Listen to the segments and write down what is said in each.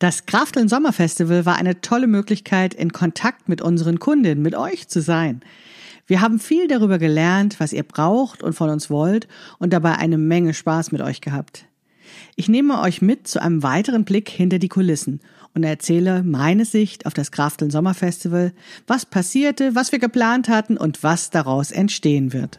Das Krafteln Sommerfestival war eine tolle Möglichkeit, in Kontakt mit unseren Kundinnen, mit euch zu sein. Wir haben viel darüber gelernt, was ihr braucht und von uns wollt und dabei eine Menge Spaß mit euch gehabt. Ich nehme euch mit zu einem weiteren Blick hinter die Kulissen und erzähle meine Sicht auf das Krafteln Sommerfestival, was passierte, was wir geplant hatten und was daraus entstehen wird.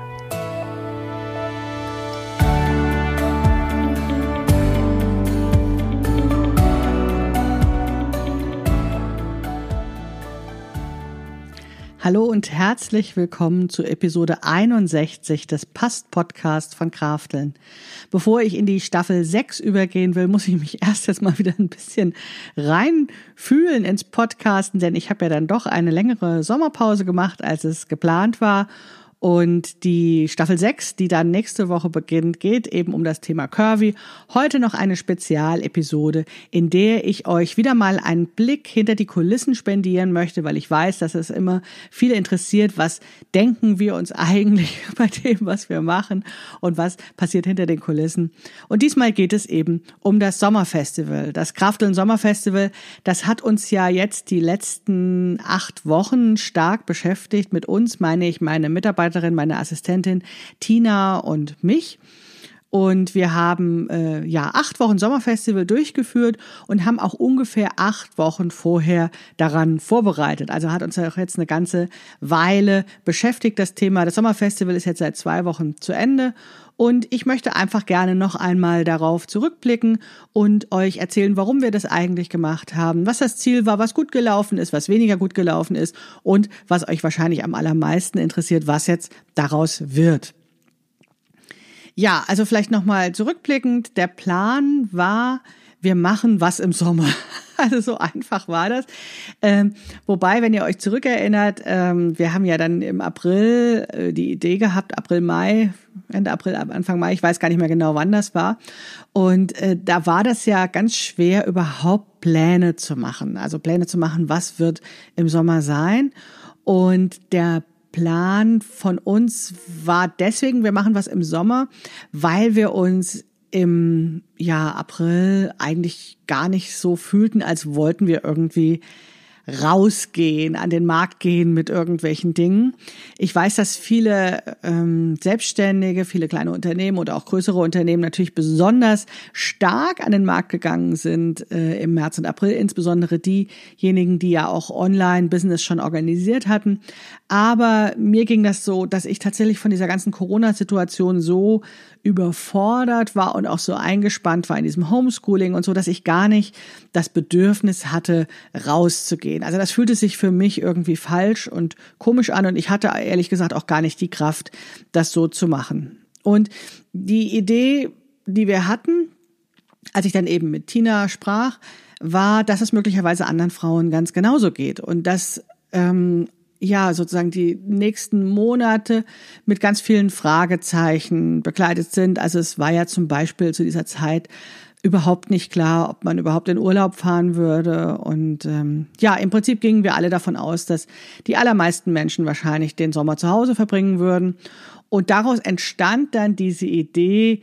Hallo und herzlich willkommen zu Episode 61 des Past Podcast von Krafteln. Bevor ich in die Staffel 6 übergehen will, muss ich mich erst jetzt mal wieder ein bisschen reinfühlen ins Podcasten, denn ich habe ja dann doch eine längere Sommerpause gemacht, als es geplant war und die Staffel 6, die dann nächste Woche beginnt, geht eben um das Thema Curvy. Heute noch eine Spezialepisode, in der ich euch wieder mal einen Blick hinter die Kulissen spendieren möchte, weil ich weiß, dass es immer viele interessiert, was denken wir uns eigentlich bei dem, was wir machen und was passiert hinter den Kulissen. Und diesmal geht es eben um das Sommerfestival. Das Krafteln Sommerfestival, das hat uns ja jetzt die letzten acht Wochen stark beschäftigt. Mit uns meine ich meine Mitarbeiter Mitarbeiterin, meine Assistentin Tina und mich. Und wir haben äh, ja acht Wochen Sommerfestival durchgeführt und haben auch ungefähr acht Wochen vorher daran vorbereitet. Also hat uns auch jetzt eine ganze Weile beschäftigt das Thema. Das Sommerfestival ist jetzt seit zwei Wochen zu Ende und ich möchte einfach gerne noch einmal darauf zurückblicken und euch erzählen, warum wir das eigentlich gemacht haben, was das Ziel war, was gut gelaufen ist, was weniger gut gelaufen ist und was euch wahrscheinlich am allermeisten interessiert, was jetzt daraus wird. Ja, also vielleicht nochmal zurückblickend. Der Plan war, wir machen was im Sommer. Also so einfach war das. Ähm, wobei, wenn ihr euch zurückerinnert, ähm, wir haben ja dann im April äh, die Idee gehabt, April, Mai, Ende April, Anfang Mai, ich weiß gar nicht mehr genau, wann das war. Und äh, da war das ja ganz schwer, überhaupt Pläne zu machen. Also Pläne zu machen, was wird im Sommer sein. Und der Plan von uns war deswegen, wir machen was im Sommer, weil wir uns im ja, April eigentlich gar nicht so fühlten, als wollten wir irgendwie rausgehen, an den Markt gehen mit irgendwelchen Dingen. Ich weiß, dass viele ähm, Selbstständige, viele kleine Unternehmen oder auch größere Unternehmen natürlich besonders stark an den Markt gegangen sind äh, im März und April, insbesondere diejenigen, die ja auch Online-Business schon organisiert hatten. Aber mir ging das so, dass ich tatsächlich von dieser ganzen Corona-Situation so überfordert war und auch so eingespannt war in diesem Homeschooling und so, dass ich gar nicht das Bedürfnis hatte, rauszugehen. Also das fühlte sich für mich irgendwie falsch und komisch an und ich hatte ehrlich gesagt auch gar nicht die Kraft, das so zu machen. Und die Idee, die wir hatten, als ich dann eben mit Tina sprach, war, dass es möglicherweise anderen Frauen ganz genauso geht und dass ähm, ja, sozusagen die nächsten Monate mit ganz vielen Fragezeichen begleitet sind. Also es war ja zum Beispiel zu dieser Zeit überhaupt nicht klar, ob man überhaupt in Urlaub fahren würde. Und ähm, ja, im Prinzip gingen wir alle davon aus, dass die allermeisten Menschen wahrscheinlich den Sommer zu Hause verbringen würden. Und daraus entstand dann diese Idee,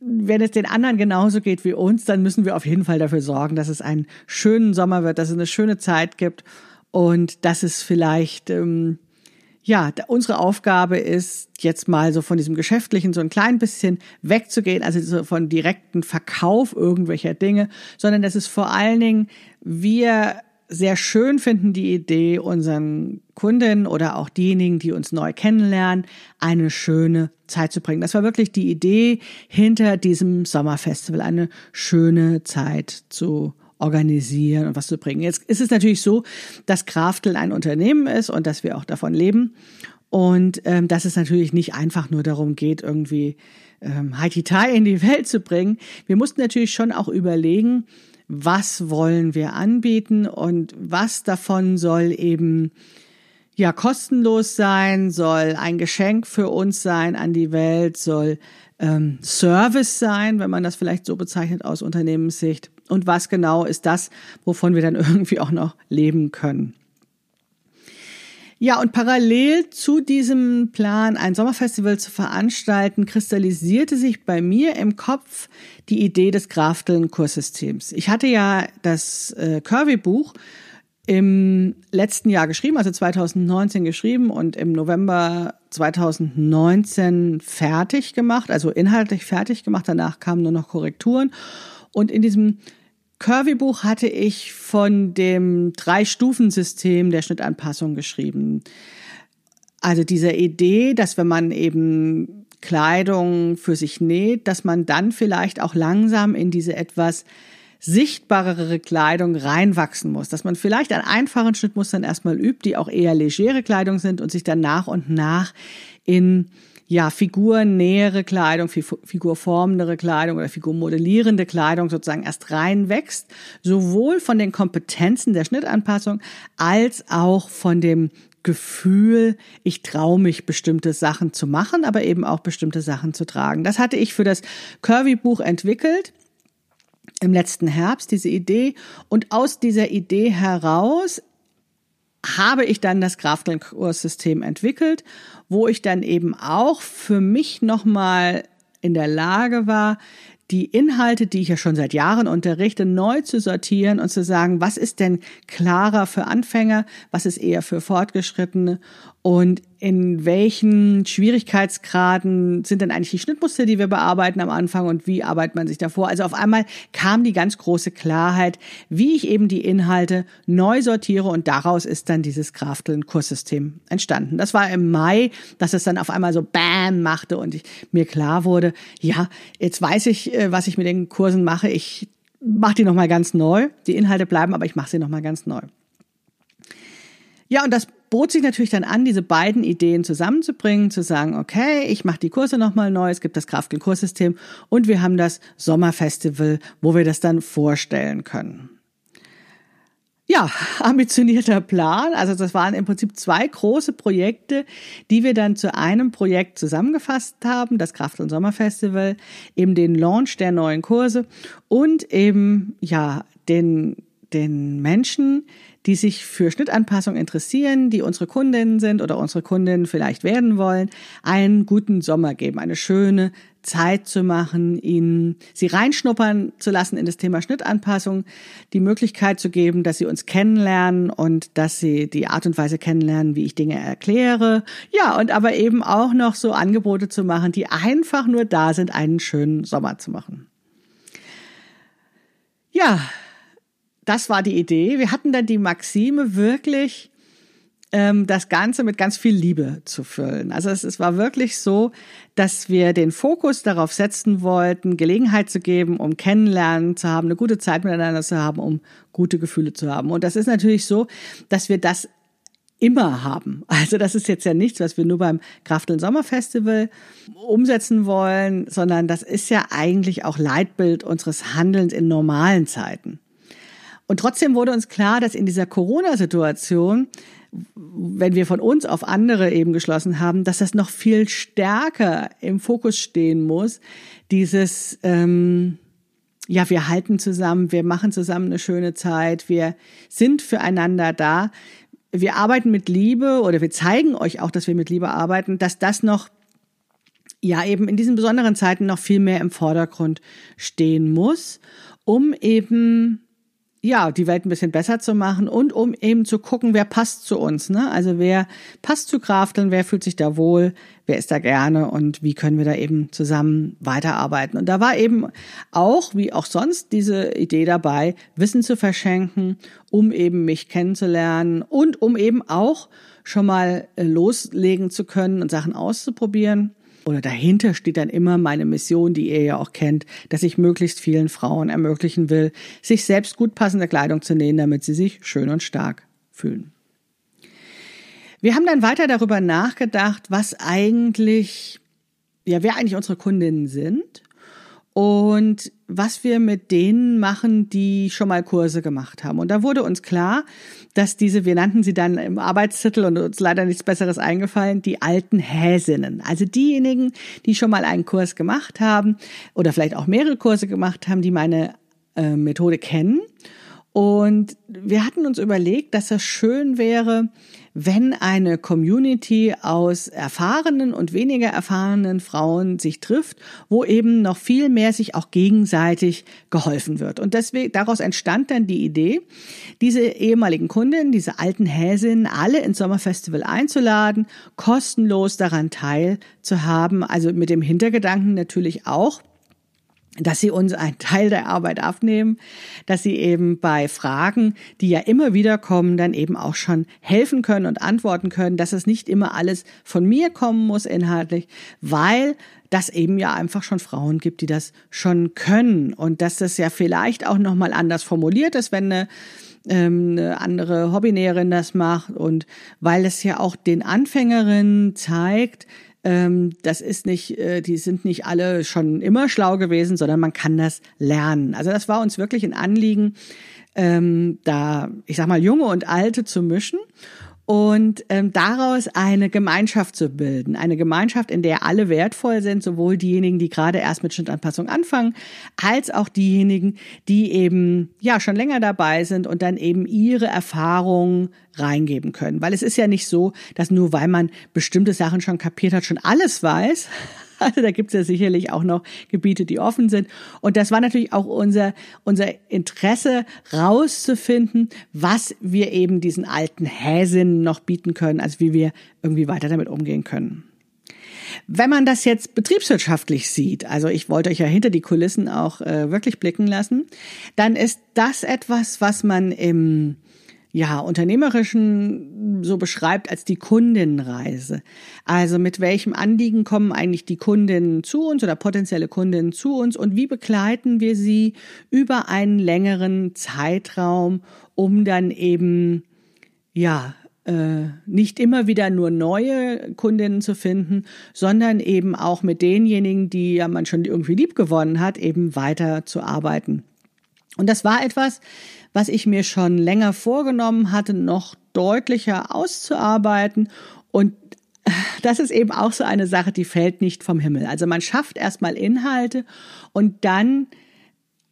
wenn es den anderen genauso geht wie uns, dann müssen wir auf jeden Fall dafür sorgen, dass es einen schönen Sommer wird, dass es eine schöne Zeit gibt und dass es vielleicht, ähm, ja, unsere Aufgabe ist, jetzt mal so von diesem Geschäftlichen so ein klein bisschen wegzugehen, also so von direkten Verkauf irgendwelcher Dinge, sondern dass es vor allen Dingen wir sehr schön finden, die Idee, unseren Kunden oder auch diejenigen, die uns neu kennenlernen, eine schöne Zeit zu bringen. Das war wirklich die Idee hinter diesem Sommerfestival, eine schöne Zeit zu organisieren und was zu bringen. Jetzt ist es natürlich so, dass Kraftel ein Unternehmen ist und dass wir auch davon leben. und ähm, dass es natürlich nicht einfach nur darum geht, irgendwie ähm, Haititai in die Welt zu bringen. Wir mussten natürlich schon auch überlegen, was wollen wir anbieten und was davon soll eben ja kostenlos sein, soll ein Geschenk für uns sein an die Welt, soll ähm, Service sein, wenn man das vielleicht so bezeichnet aus Unternehmenssicht. Und was genau ist das, wovon wir dann irgendwie auch noch leben können? Ja, und parallel zu diesem Plan, ein Sommerfestival zu veranstalten, kristallisierte sich bei mir im Kopf die Idee des Grafteln-Kurssystems. Ich hatte ja das äh, Curvy-Buch im letzten Jahr geschrieben, also 2019 geschrieben und im November 2019 fertig gemacht, also inhaltlich fertig gemacht. Danach kamen nur noch Korrekturen. Und in diesem Curvy-Buch hatte ich von dem Drei-Stufen-System der Schnittanpassung geschrieben. Also dieser Idee, dass wenn man eben Kleidung für sich näht, dass man dann vielleicht auch langsam in diese etwas sichtbarere Kleidung reinwachsen muss, dass man vielleicht an einfachen Schnittmustern erstmal übt, die auch eher legere Kleidung sind und sich dann nach und nach in ja, figurnähere Kleidung, figurformendere Kleidung oder figurmodellierende Kleidung sozusagen erst reinwächst, sowohl von den Kompetenzen der Schnittanpassung als auch von dem Gefühl, ich traue mich, bestimmte Sachen zu machen, aber eben auch bestimmte Sachen zu tragen. Das hatte ich für das Curvy-Buch entwickelt im letzten Herbst, diese Idee. Und aus dieser Idee heraus habe ich dann das Krafteln-Kurssystem entwickelt, wo ich dann eben auch für mich nochmal in der Lage war, die Inhalte, die ich ja schon seit Jahren unterrichte, neu zu sortieren und zu sagen, was ist denn klarer für Anfänger, was ist eher für Fortgeschrittene und in welchen Schwierigkeitsgraden sind denn eigentlich die Schnittmuster, die wir bearbeiten am Anfang und wie arbeitet man sich davor? Also auf einmal kam die ganz große Klarheit, wie ich eben die Inhalte neu sortiere und daraus ist dann dieses Krafteln-Kurssystem entstanden. Das war im Mai, dass es dann auf einmal so Bam machte und ich, mir klar wurde, ja, jetzt weiß ich, äh, was ich mit den Kursen mache. Ich mache die nochmal ganz neu. Die Inhalte bleiben, aber ich mache sie nochmal ganz neu. Ja, und das bot sich natürlich dann an, diese beiden Ideen zusammenzubringen, zu sagen, okay, ich mache die Kurse nochmal neu, es gibt das Kraftkel-Kurssystem und wir haben das Sommerfestival, wo wir das dann vorstellen können. Ja, ambitionierter Plan. Also das waren im Prinzip zwei große Projekte, die wir dann zu einem Projekt zusammengefasst haben, das Kraft- und Sommerfestival, eben den Launch der neuen Kurse und eben, ja, den, den Menschen, die sich für Schnittanpassung interessieren, die unsere Kundinnen sind oder unsere Kundinnen vielleicht werden wollen, einen guten Sommer geben, eine schöne Zeit zu machen, ihnen sie reinschnuppern zu lassen in das Thema Schnittanpassung, die Möglichkeit zu geben, dass sie uns kennenlernen und dass sie die Art und Weise kennenlernen, wie ich Dinge erkläre. Ja, und aber eben auch noch so Angebote zu machen, die einfach nur da sind, einen schönen Sommer zu machen. Ja, das war die Idee. Wir hatten dann die Maxime wirklich, ähm, das Ganze mit ganz viel Liebe zu füllen. Also es, es war wirklich so, dass wir den Fokus darauf setzen wollten, Gelegenheit zu geben, um kennenlernen zu haben, eine gute Zeit miteinander zu haben, um gute Gefühle zu haben. Und das ist natürlich so, dass wir das immer haben. Also das ist jetzt ja nichts, was wir nur beim Krafteln Sommerfestival umsetzen wollen, sondern das ist ja eigentlich auch Leitbild unseres Handelns in normalen Zeiten. Und trotzdem wurde uns klar, dass in dieser Corona-Situation, wenn wir von uns auf andere eben geschlossen haben, dass das noch viel stärker im Fokus stehen muss, dieses, ähm, ja, wir halten zusammen, wir machen zusammen eine schöne Zeit, wir sind füreinander da, wir arbeiten mit Liebe oder wir zeigen euch auch, dass wir mit Liebe arbeiten, dass das noch ja eben in diesen besonderen Zeiten noch viel mehr im Vordergrund stehen muss, um eben ja, die Welt ein bisschen besser zu machen und um eben zu gucken, wer passt zu uns. Ne? Also wer passt zu Krafteln, wer fühlt sich da wohl, wer ist da gerne und wie können wir da eben zusammen weiterarbeiten. Und da war eben auch, wie auch sonst, diese Idee dabei, Wissen zu verschenken, um eben mich kennenzulernen und um eben auch schon mal äh, loslegen zu können und Sachen auszuprobieren oder dahinter steht dann immer meine Mission, die ihr ja auch kennt, dass ich möglichst vielen Frauen ermöglichen will, sich selbst gut passende Kleidung zu nähen, damit sie sich schön und stark fühlen. Wir haben dann weiter darüber nachgedacht, was eigentlich, ja, wer eigentlich unsere Kundinnen sind und was wir mit denen machen, die schon mal Kurse gemacht haben. Und da wurde uns klar, dass diese, wir nannten sie dann im Arbeitstitel und uns leider nichts Besseres eingefallen, die alten Häsinnen. Also diejenigen, die schon mal einen Kurs gemacht haben oder vielleicht auch mehrere Kurse gemacht haben, die meine äh, Methode kennen. Und wir hatten uns überlegt, dass das schön wäre, wenn eine Community aus erfahrenen und weniger erfahrenen Frauen sich trifft, wo eben noch viel mehr sich auch gegenseitig geholfen wird. Und deswegen, daraus entstand dann die Idee, diese ehemaligen Kundinnen, diese alten Häsinnen, alle ins Sommerfestival einzuladen, kostenlos daran teilzuhaben, also mit dem Hintergedanken natürlich auch, dass sie uns einen Teil der Arbeit abnehmen, dass sie eben bei Fragen, die ja immer wieder kommen, dann eben auch schon helfen können und antworten können, dass es nicht immer alles von mir kommen muss inhaltlich, weil das eben ja einfach schon Frauen gibt, die das schon können und dass das ja vielleicht auch noch mal anders formuliert ist, wenn eine ähm, eine andere Hobbynäherin das macht und weil es ja auch den Anfängerinnen zeigt, das ist nicht, äh, die sind nicht alle schon immer schlau gewesen, sondern man kann das lernen. Also das war uns wirklich ein Anliegen, ähm, da, ich sag mal, junge und alte zu mischen und ähm, daraus eine Gemeinschaft zu bilden. Eine Gemeinschaft, in der alle wertvoll sind, sowohl diejenigen, die gerade erst mit Schnittanpassung anfangen, als auch diejenigen, die eben ja schon länger dabei sind und dann eben ihre Erfahrungen reingeben können. Weil es ist ja nicht so, dass nur weil man bestimmte Sachen schon kapiert hat, schon alles weiß. Also da gibt es ja sicherlich auch noch Gebiete, die offen sind. Und das war natürlich auch unser, unser Interesse, rauszufinden, was wir eben diesen alten Häsinnen noch bieten können, also wie wir irgendwie weiter damit umgehen können. Wenn man das jetzt betriebswirtschaftlich sieht, also ich wollte euch ja hinter die Kulissen auch äh, wirklich blicken lassen, dann ist das etwas, was man im ja, unternehmerischen so beschreibt als die Kundinnenreise. Also mit welchem Anliegen kommen eigentlich die Kundinnen zu uns oder potenzielle Kundinnen zu uns und wie begleiten wir sie über einen längeren Zeitraum, um dann eben, ja, äh, nicht immer wieder nur neue Kundinnen zu finden, sondern eben auch mit denjenigen, die ja man schon irgendwie lieb gewonnen hat, eben weiter zu arbeiten. Und das war etwas, was ich mir schon länger vorgenommen hatte, noch deutlicher auszuarbeiten. Und das ist eben auch so eine Sache, die fällt nicht vom Himmel. Also man schafft erstmal Inhalte und dann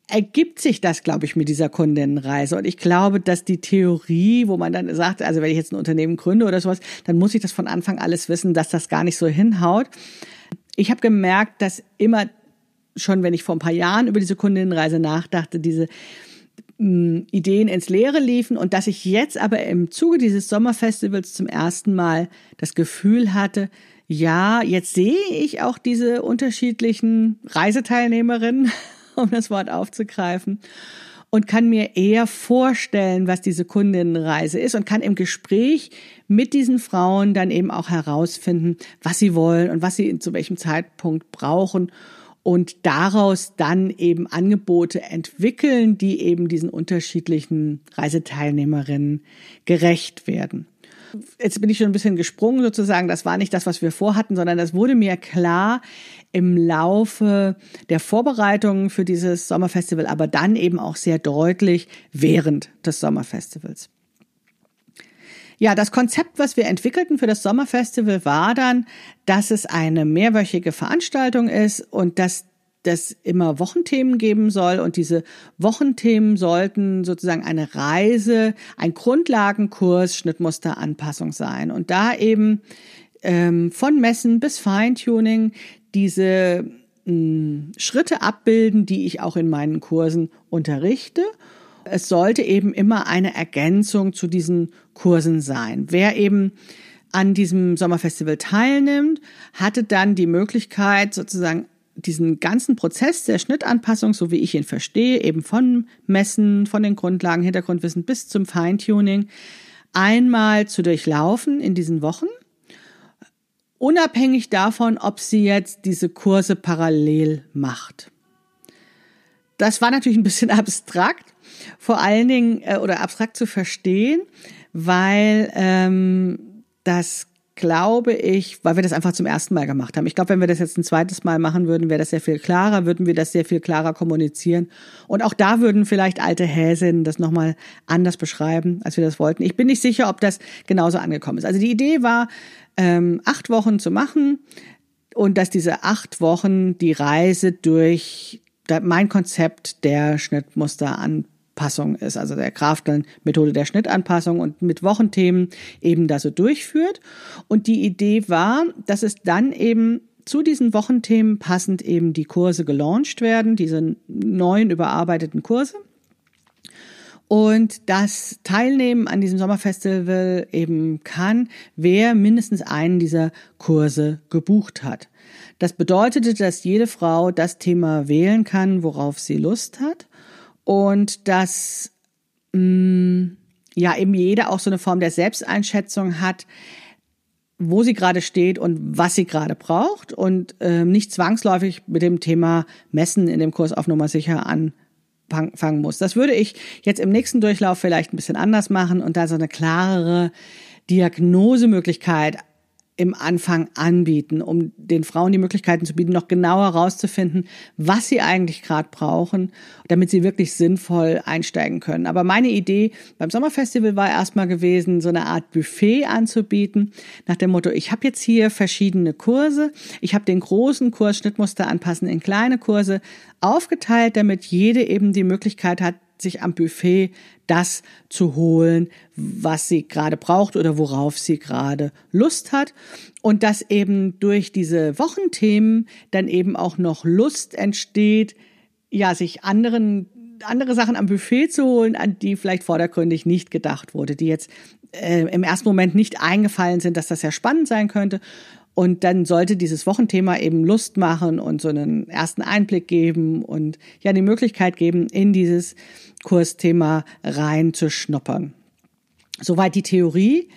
ergibt sich das, glaube ich, mit dieser Kundinnenreise. Und ich glaube, dass die Theorie, wo man dann sagt, also wenn ich jetzt ein Unternehmen gründe oder sowas, dann muss ich das von Anfang alles wissen, dass das gar nicht so hinhaut. Ich habe gemerkt, dass immer schon, wenn ich vor ein paar Jahren über diese Kundinnenreise nachdachte, diese mh, Ideen ins Leere liefen und dass ich jetzt aber im Zuge dieses Sommerfestivals zum ersten Mal das Gefühl hatte, ja, jetzt sehe ich auch diese unterschiedlichen Reiseteilnehmerinnen, um das Wort aufzugreifen, und kann mir eher vorstellen, was diese Kundinnenreise ist und kann im Gespräch mit diesen Frauen dann eben auch herausfinden, was sie wollen und was sie zu welchem Zeitpunkt brauchen und daraus dann eben Angebote entwickeln, die eben diesen unterschiedlichen Reiseteilnehmerinnen gerecht werden. Jetzt bin ich schon ein bisschen gesprungen sozusagen. Das war nicht das, was wir vorhatten, sondern das wurde mir klar im Laufe der Vorbereitungen für dieses Sommerfestival, aber dann eben auch sehr deutlich während des Sommerfestivals. Ja, das Konzept, was wir entwickelten für das Sommerfestival, war dann, dass es eine mehrwöchige Veranstaltung ist und dass das immer Wochenthemen geben soll. Und diese Wochenthemen sollten sozusagen eine Reise, ein Grundlagenkurs Schnittmusteranpassung sein. Und da eben ähm, von Messen bis Feintuning diese mh, hm, Schritte abbilden, die ich auch in meinen Kursen unterrichte. Es sollte eben immer eine Ergänzung zu diesen Kursen sein. Wer eben an diesem Sommerfestival teilnimmt, hatte dann die Möglichkeit, sozusagen diesen ganzen Prozess der Schnittanpassung, so wie ich ihn verstehe, eben von Messen, von den Grundlagen, Hintergrundwissen bis zum Feintuning, einmal zu durchlaufen in diesen Wochen, unabhängig davon, ob sie jetzt diese Kurse parallel macht. Das war natürlich ein bisschen abstrakt, vor allen Dingen äh, oder abstrakt zu verstehen, weil ähm, das glaube ich, weil wir das einfach zum ersten Mal gemacht haben. Ich glaube, wenn wir das jetzt ein zweites Mal machen würden, wäre das sehr viel klarer, würden wir das sehr viel klarer kommunizieren. Und auch da würden vielleicht alte Häsinnen das nochmal anders beschreiben, als wir das wollten. Ich bin nicht sicher, ob das genauso angekommen ist. Also die Idee war, ähm, acht Wochen zu machen und dass diese acht Wochen die Reise durch mein Konzept der Schnittmuster an Anpassung ist, also der Krafteln Methode der Schnittanpassung und mit Wochenthemen eben da so durchführt. Und die Idee war, dass es dann eben zu diesen Wochenthemen passend eben die Kurse gelauncht werden, diese neuen überarbeiteten Kurse. Und das Teilnehmen an diesem Sommerfestival eben kann, wer mindestens einen dieser Kurse gebucht hat. Das bedeutete, dass jede Frau das Thema wählen kann, worauf sie Lust hat und dass mh, mm, ja eben jeder auch so eine Form der Selbsteinschätzung hat, wo sie gerade steht und was sie gerade braucht und äh, nicht zwangsläufig mit dem Thema Messen in dem Kurs auf Nummer sicher anfangen muss. Das würde ich jetzt im nächsten Durchlauf vielleicht ein bisschen anders machen und da so eine klarere Diagnosemöglichkeit im Anfang anbieten, um den Frauen die Möglichkeiten zu bieten, noch genauer herauszufinden, was sie eigentlich gerade brauchen, damit sie wirklich sinnvoll einsteigen können. Aber meine Idee beim Sommerfestival war erstmal gewesen, so eine Art Buffet anzubieten, nach dem Motto, ich habe jetzt hier verschiedene Kurse, ich habe den großen Kurs Schnittmuster anpassen in kleine Kurse aufgeteilt, damit jede eben die Möglichkeit hat, sich am Buffet das zu holen, was sie gerade braucht oder worauf sie gerade Lust hat. Und dass eben durch diese Wochenthemen dann eben auch noch Lust entsteht, ja, sich anderen andere Sachen am Buffet zu holen, an die vielleicht vordergründig nicht gedacht wurde, die jetzt äh, im ersten Moment nicht eingefallen sind, dass das ja spannend sein könnte. Und dann sollte dieses Wochenthema eben Lust machen und so einen ersten Einblick geben und ja die Möglichkeit geben, in dieses Kursthema reinzuschnuppern. Soweit die Theorie.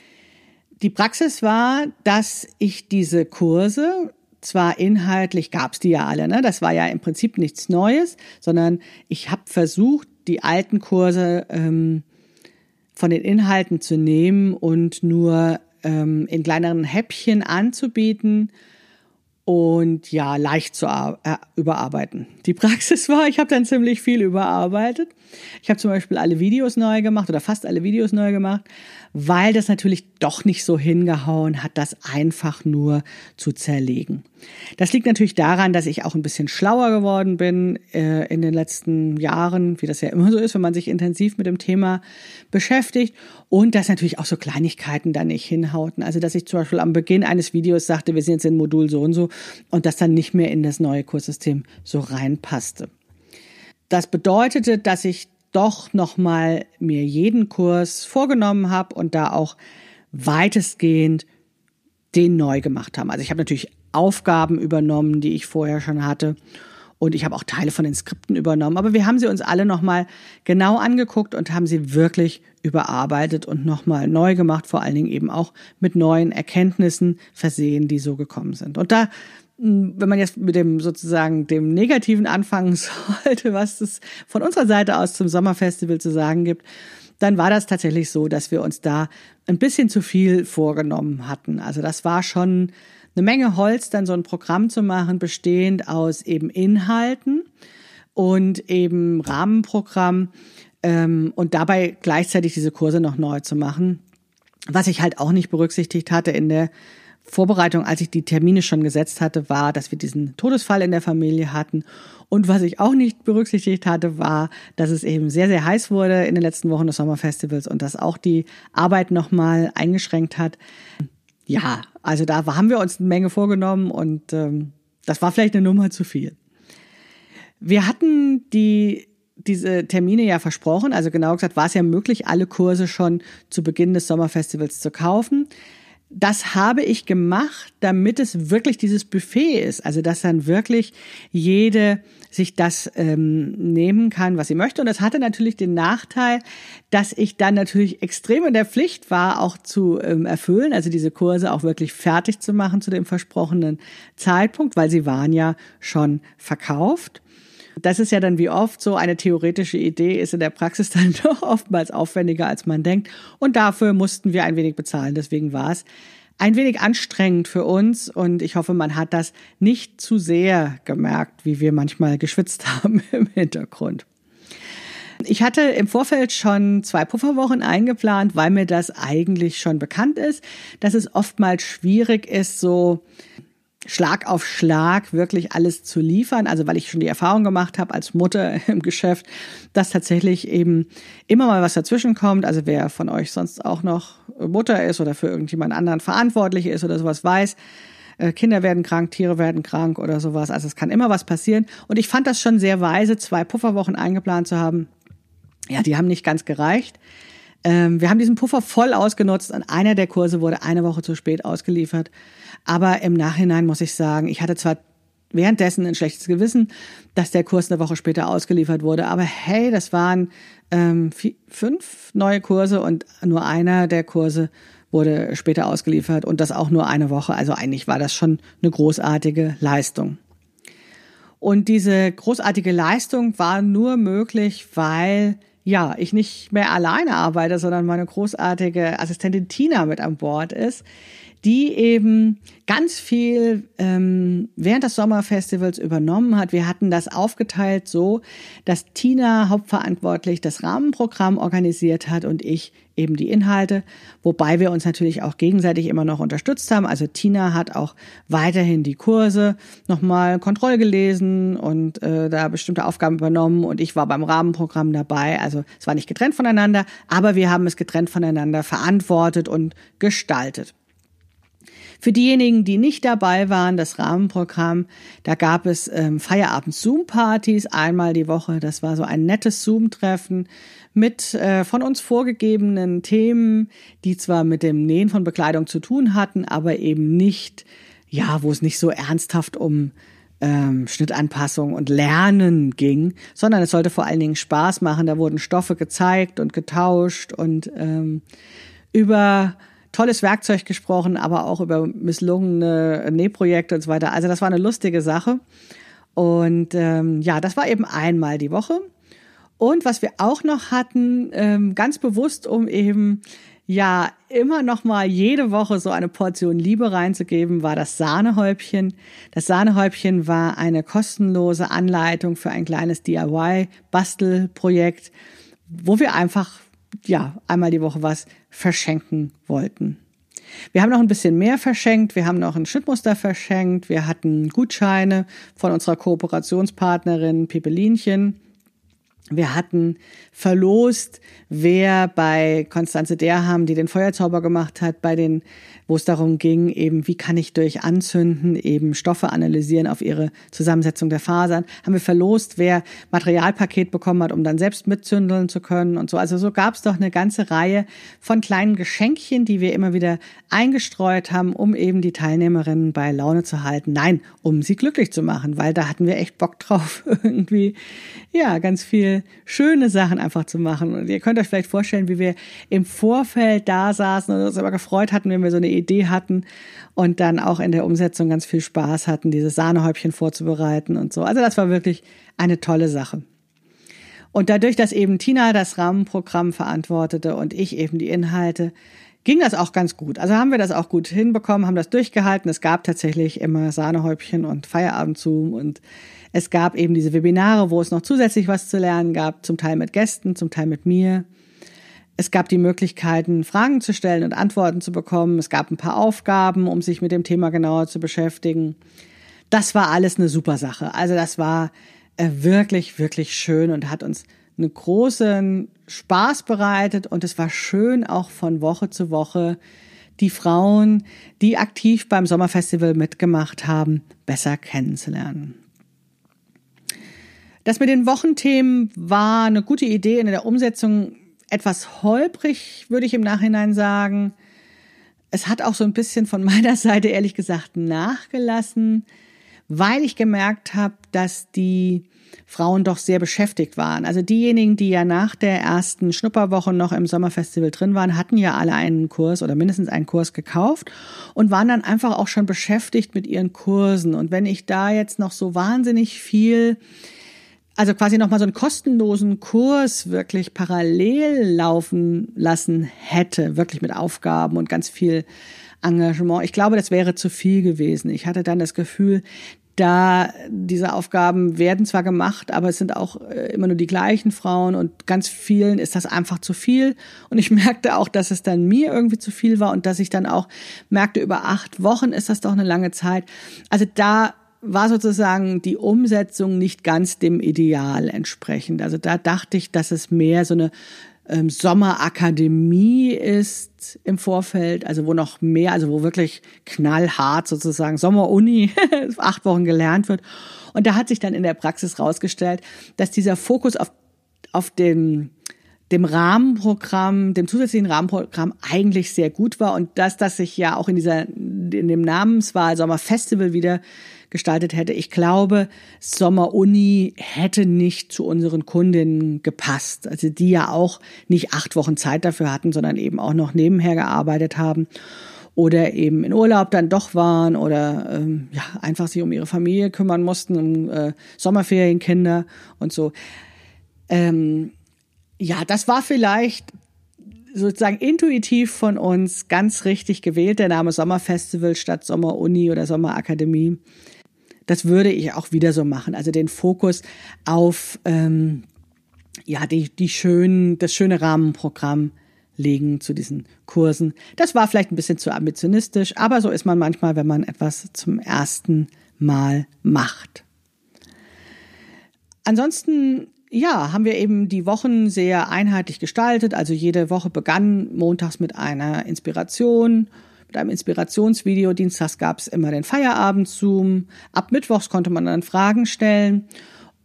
Die Praxis war, dass ich diese Kurse zwar inhaltlich gab's die ja alle, ne? Das war ja im Prinzip nichts Neues, sondern ich habe versucht, die alten Kurse ähm, von den Inhalten zu nehmen und nur ähm, in kleineren Häppchen anzubieten und ja, leicht zu äh, überarbeiten. Die Praxis war, ich habe dann ziemlich viel überarbeitet. Ich habe zum Beispiel alle Videos neu gemacht oder fast alle Videos neu gemacht, weil das natürlich doch nicht so hingehauen hat, das einfach nur zu zerlegen. Das liegt natürlich daran, dass ich auch ein bisschen schlauer geworden bin äh, in den letzten Jahren, wie das ja immer so ist, wenn man sich intensiv mit dem Thema beschäftigt und dass natürlich auch so Kleinigkeiten da nicht hinhauten. Also dass ich zum Beispiel am Beginn eines Videos sagte, wir sind jetzt in Modul so und so und das dann nicht mehr in das neue Kurssystem so reinpasste. Das bedeutete, dass ich doch nochmal mir jeden Kurs vorgenommen habe und da auch weitestgehend den neu gemacht haben. Also ich habe natürlich Aufgaben übernommen, die ich vorher schon hatte. Und ich habe auch Teile von den Skripten übernommen. Aber wir haben sie uns alle nochmal genau angeguckt und haben sie wirklich überarbeitet und nochmal neu gemacht, vor allen Dingen eben auch mit neuen Erkenntnissen versehen, die so gekommen sind. Und da wenn man jetzt mit dem sozusagen dem Negativen anfangen sollte, was es von unserer Seite aus zum Sommerfestival zu sagen gibt, dann war das tatsächlich so, dass wir uns da ein bisschen zu viel vorgenommen hatten. Also das war schon eine Menge Holz, dann so ein Programm zu machen, bestehend aus eben Inhalten und eben Rahmenprogramm ähm, und dabei gleichzeitig diese Kurse noch neu zu machen. Was ich halt auch nicht berücksichtigt hatte in der Vorbereitung, als ich die Termine schon gesetzt hatte, war, dass wir diesen Todesfall in der Familie hatten. Und was ich auch nicht berücksichtigt hatte, war, dass es eben sehr, sehr heiß wurde in den letzten Wochen des Sommerfestivals und dass auch die Arbeit nochmal eingeschränkt hat. Ja, also da haben wir uns eine Menge vorgenommen und ähm, das war vielleicht eine Nummer zu viel. Wir hatten die diese Termine ja versprochen, also genau gesagt war es ja möglich, alle Kurse schon zu Beginn des Sommerfestivals zu kaufen das habe ich gemacht, damit es wirklich dieses Buffet ist. Also dass dann wirklich jede sich das ähm, nehmen kann, was sie möchte. Und das hatte natürlich den Nachteil, dass ich dann natürlich extrem in der Pflicht war, auch zu ähm, erfüllen, also diese Kurse auch wirklich fertig zu machen zu dem versprochenen Zeitpunkt, weil sie waren ja schon verkauft. Das ist ja dann wie oft so eine theoretische Idee, ist in der Praxis dann doch oftmals aufwendiger, als man denkt. Und dafür mussten wir ein wenig bezahlen. Deswegen war es ein wenig anstrengend für uns und ich hoffe, man hat das nicht zu sehr gemerkt, wie wir manchmal geschwitzt haben im Hintergrund. Ich hatte im Vorfeld schon zwei Pufferwochen eingeplant, weil mir das eigentlich schon bekannt ist, dass es oftmals schwierig ist, so Schlag auf Schlag wirklich alles zu liefern. Also weil ich schon die Erfahrung gemacht habe als Mutter im Geschäft, dass tatsächlich eben immer mal was dazwischen kommt. Also wer von euch sonst auch noch Mutter ist oder für irgendjemand anderen verantwortlich ist oder sowas weiß, äh, Kinder werden krank, Tiere werden krank oder sowas. Also es kann immer was passieren. Und ich fand das schon sehr weise, zwei Pufferwochen eingeplant zu haben. Ja, die haben nicht ganz gereicht. Ähm, wir haben diesen Puffer voll ausgenutzt und einer der Kurse wurde eine Woche zu spät ausgeliefert. Aber im Nachhinein muss ich sagen, ich hatte zwar währenddessen ein schlechtes Gewissen, dass der Kurs eine Woche später ausgeliefert wurde. Aber hey, das waren ähm, vier, fünf neue Kurse und nur einer der Kurse wurde später ausgeliefert und das auch nur eine Woche. Also eigentlich war das schon eine großartige Leistung. Und diese großartige Leistung war nur möglich, weil ja, ich nicht mehr alleine arbeite, sondern meine großartige Assistentin Tina mit an Bord ist, die eben ganz viel ähm, während des Sommerfestivals übernommen hat. Wir hatten das aufgeteilt so, dass Tina hauptverantwortlich das Rahmenprogramm organisiert hat und ich eben die Inhalte, wobei wir uns natürlich auch gegenseitig immer noch unterstützt haben. Also Tina hat auch weiterhin die Kurse nochmal Kontroll gelesen und äh, da bestimmte Aufgaben übernommen und ich war beim Rahmenprogramm dabei. Also es war nicht getrennt voneinander, aber wir haben es getrennt voneinander verantwortet und gestaltet. Für diejenigen, die nicht dabei waren, das Rahmenprogramm, da gab es ähm, Feierabend-Zoom-Partys einmal die Woche. Das war so ein nettes Zoom-Treffen mit äh, von uns vorgegebenen Themen, die zwar mit dem Nähen von Bekleidung zu tun hatten, aber eben nicht, ja, wo es nicht so ernsthaft um ähm, Schnittanpassung und Lernen ging, sondern es sollte vor allen Dingen Spaß machen. Da wurden Stoffe gezeigt und getauscht und ähm, über tolles Werkzeug gesprochen, aber auch über misslungene Nähprojekte und so weiter. Also das war eine lustige Sache. Und ähm, ja, das war eben einmal die Woche. Und was wir auch noch hatten, ähm, ganz bewusst, um eben ja immer noch mal jede Woche so eine Portion Liebe reinzugeben, war das Sahnehäubchen. Das Sahnehäubchen war eine kostenlose Anleitung für ein kleines DIY-Bastelprojekt, wo wir einfach ja einmal die Woche was verschenken wollten. Wir haben noch ein bisschen mehr verschenkt. Wir haben noch ein Schnittmuster verschenkt. Wir hatten Gutscheine von unserer Kooperationspartnerin Pipelinchen. Wir hatten verlost, wer bei Konstanze Derham, die den Feuerzauber gemacht hat, bei den wo es darum ging, eben, wie kann ich durch Anzünden eben Stoffe analysieren auf ihre Zusammensetzung der Fasern, haben wir verlost, wer Materialpaket bekommen hat, um dann selbst mitzündeln zu können und so. Also so gab es doch eine ganze Reihe von kleinen Geschenkchen, die wir immer wieder eingestreut haben, um eben die Teilnehmerinnen bei Laune zu halten. Nein, um sie glücklich zu machen, weil da hatten wir echt Bock drauf, irgendwie, ja, ganz viel schöne Sachen einfach zu machen. Und ihr könnt euch vielleicht vorstellen, wie wir im Vorfeld da saßen und uns aber gefreut hatten, wenn wir so eine Idee hatten und dann auch in der Umsetzung ganz viel Spaß hatten, dieses Sahnehäubchen vorzubereiten und so. Also das war wirklich eine tolle Sache. Und dadurch, dass eben Tina das Rahmenprogramm verantwortete und ich eben die Inhalte, ging das auch ganz gut. Also haben wir das auch gut hinbekommen, haben das durchgehalten. Es gab tatsächlich immer Sahnehäubchen und Feierabendzoom und es gab eben diese Webinare, wo es noch zusätzlich was zu lernen gab, zum Teil mit Gästen, zum Teil mit mir. Es gab die Möglichkeiten, Fragen zu stellen und Antworten zu bekommen. Es gab ein paar Aufgaben, um sich mit dem Thema genauer zu beschäftigen. Das war alles eine super Sache. Also das war äh, wirklich, wirklich schön und hat uns einen großen Spaß bereitet und es war schön auch von Woche zu Woche die Frauen, die aktiv beim Sommerfestival mitgemacht haben, besser kennenzulernen. Das mit den Wochenthemen war eine gute Idee. In der Umsetzung etwas holprig, würde ich im Nachhinein sagen. Es hat auch so ein bisschen von meiner Seite ehrlich gesagt nachgelassen, weil ich gemerkt habe, dass die Frauen doch sehr beschäftigt waren. Also diejenigen, die ja nach der ersten Schnupperwoche noch im Sommerfestival drin waren, hatten ja alle einen Kurs oder mindestens einen Kurs gekauft und waren dann einfach auch schon beschäftigt mit ihren Kursen. Und wenn ich da jetzt noch so wahnsinnig viel also quasi nochmal so einen kostenlosen Kurs wirklich parallel laufen lassen hätte, wirklich mit Aufgaben und ganz viel Engagement. Ich glaube, das wäre zu viel gewesen. Ich hatte dann das Gefühl, da diese Aufgaben werden zwar gemacht, aber es sind auch äh, immer nur die gleichen Frauen und ganz vielen ist das einfach zu viel. Und ich merkte auch, dass es dann mir irgendwie zu viel war und dass ich dann auch merkte, über acht Wochen ist das doch eine lange Zeit. Also da war sozusagen die Umsetzung nicht ganz dem Ideal entsprechend. Also da dachte ich, dass es mehr so eine ähm, Sommerakademie ist im Vorfeld, also wo noch mehr, also wo wirklich knallhart sozusagen Sommeruni acht Wochen gelernt wird. Und da hat sich dann in der Praxis rausgestellt, dass dieser Fokus auf, auf den dem Rahmenprogramm, dem zusätzlichen Rahmenprogramm eigentlich sehr gut war und dass das sich ja auch in dieser in dem Namenswahl Sommerfestival wieder gestaltet hätte. Ich glaube, Sommeruni hätte nicht zu unseren Kundinnen gepasst. Also die ja auch nicht acht Wochen Zeit dafür hatten, sondern eben auch noch nebenher gearbeitet haben oder eben in Urlaub dann doch waren oder ähm, ja einfach sich um ihre Familie kümmern mussten, um äh, Sommerferienkinder und so. Ähm, ja, das war vielleicht sozusagen intuitiv von uns ganz richtig gewählt, der Name Sommerfestival statt Sommeruni oder Sommerakademie. Das würde ich auch wieder so machen. Also den Fokus auf ähm, ja die die schönen das schöne Rahmenprogramm legen zu diesen Kursen. Das war vielleicht ein bisschen zu ambitionistisch, aber so ist man manchmal, wenn man etwas zum ersten Mal macht. Ansonsten ja, haben wir eben die Wochen sehr einheitlich gestaltet. Also jede Woche begann montags mit einer Inspiration mit einem Inspirationsvideo. Dienstags gab es immer den Feierabend-Zoom. Ab Mittwochs konnte man dann Fragen stellen.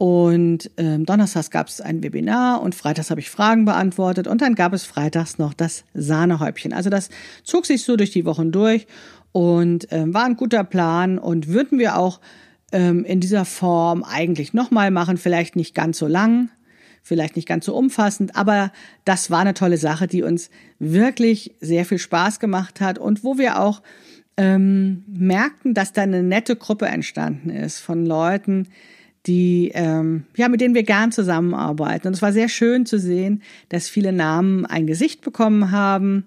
Und ähm, donnerstags gab es ein Webinar und freitags habe ich Fragen beantwortet und dann gab es freitags noch das Sahnehäubchen. Also das zog sich so durch die Wochen durch und ähm, war ein guter Plan und würden wir auch ähm, in dieser Form eigentlich nochmal machen, vielleicht nicht ganz so lang, vielleicht nicht ganz so umfassend, aber das war eine tolle Sache, die uns wirklich sehr viel Spaß gemacht hat und wo wir auch ähm, merkten, dass da eine nette Gruppe entstanden ist von Leuten, die ähm, ja mit denen wir gern zusammenarbeiten. Und es war sehr schön zu sehen, dass viele Namen ein Gesicht bekommen haben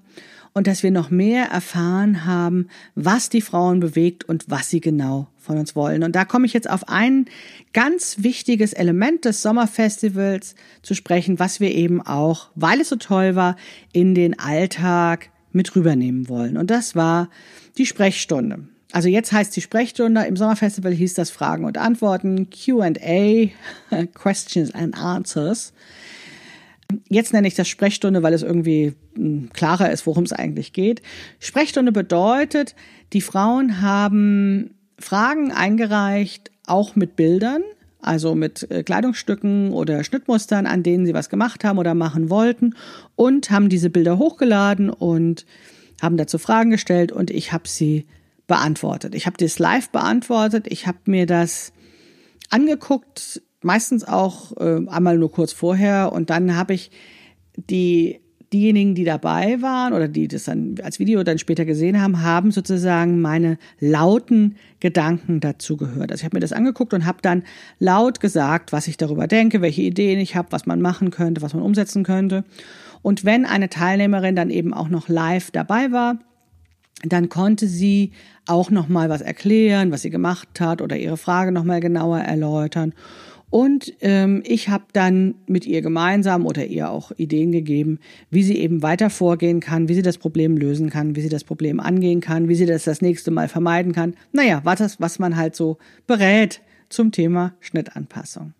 und dass wir noch mehr erfahren haben, was die Frauen bewegt und was sie genau von uns wollen. Und da komme ich jetzt auf ein ganz wichtiges Element des Sommerfestivals zu sprechen, was wir eben auch, weil es so toll war, in den Alltag mit rübernehmen wollen. Und das war die Sprechstunde. Also jetzt heißt die Sprechstunde, im Sommerfestival hieß das Fragen und Antworten, QA, Questions and Answers. Jetzt nenne ich das Sprechstunde, weil es irgendwie hm, klarer ist, worum es eigentlich geht. Sprechstunde bedeutet, die Frauen haben Fragen eingereicht, auch mit Bildern, also mit äh, Kleidungsstücken oder Schnittmustern, an denen sie was gemacht haben oder machen wollten und haben diese Bilder hochgeladen und haben dazu Fragen gestellt und ich habe sie beantwortet. Ich habe das live beantwortet, ich habe mir das angeguckt, meistens auch äh, einmal nur kurz vorher und dann habe ich die diejenigen, die dabei waren oder die das dann als Video dann später gesehen haben, haben sozusagen meine lauten Gedanken dazu gehört. Also ich habe mir das angeguckt und habe dann laut gesagt, was ich darüber denke, welche Ideen ich habe, was man machen könnte, was man umsetzen könnte. Und wenn eine Teilnehmerin dann eben auch noch live dabei war, dann konnte sie auch noch mal was erklären, was sie gemacht hat oder ihre Frage noch mal genauer erläutern. Und ähm, ich habe dann mit ihr gemeinsam oder ihr auch Ideen gegeben, wie sie eben weiter vorgehen kann, wie sie das Problem lösen kann, wie sie das Problem angehen kann, wie sie das das nächste Mal vermeiden kann. Naja, was, das, was man halt so berät zum Thema Schnittanpassung.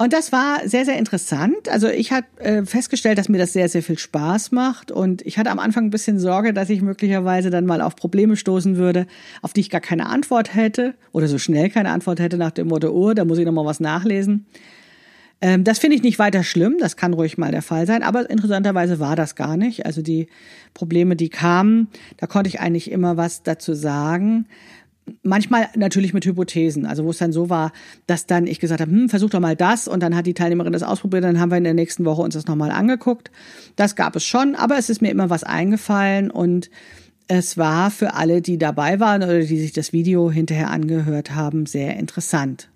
Und das war sehr, sehr interessant. Also ich habe äh, festgestellt, dass mir das sehr, sehr viel Spaß macht. Und ich hatte am Anfang ein bisschen Sorge, dass ich möglicherweise dann mal auf Probleme stoßen würde, auf die ich gar keine Antwort hätte oder so schnell keine Antwort hätte nach dem Motto, oh, da muss ich nochmal was nachlesen. Ähm, das finde ich nicht weiter schlimm, das kann ruhig mal der Fall sein, aber interessanterweise war das gar nicht. Also die Probleme, die kamen, da konnte ich eigentlich immer was dazu sagen manchmal natürlich mit Hypothesen, also wo es dann so war, dass dann ich gesagt habe, hm, versuch doch mal das und dann hat die Teilnehmerin das ausprobiert, dann haben wir in der nächsten Woche uns das nochmal angeguckt. Das gab es schon, aber es ist mir immer was eingefallen und es war für alle, die dabei waren oder die sich das Video hinterher angehört haben, sehr interessant.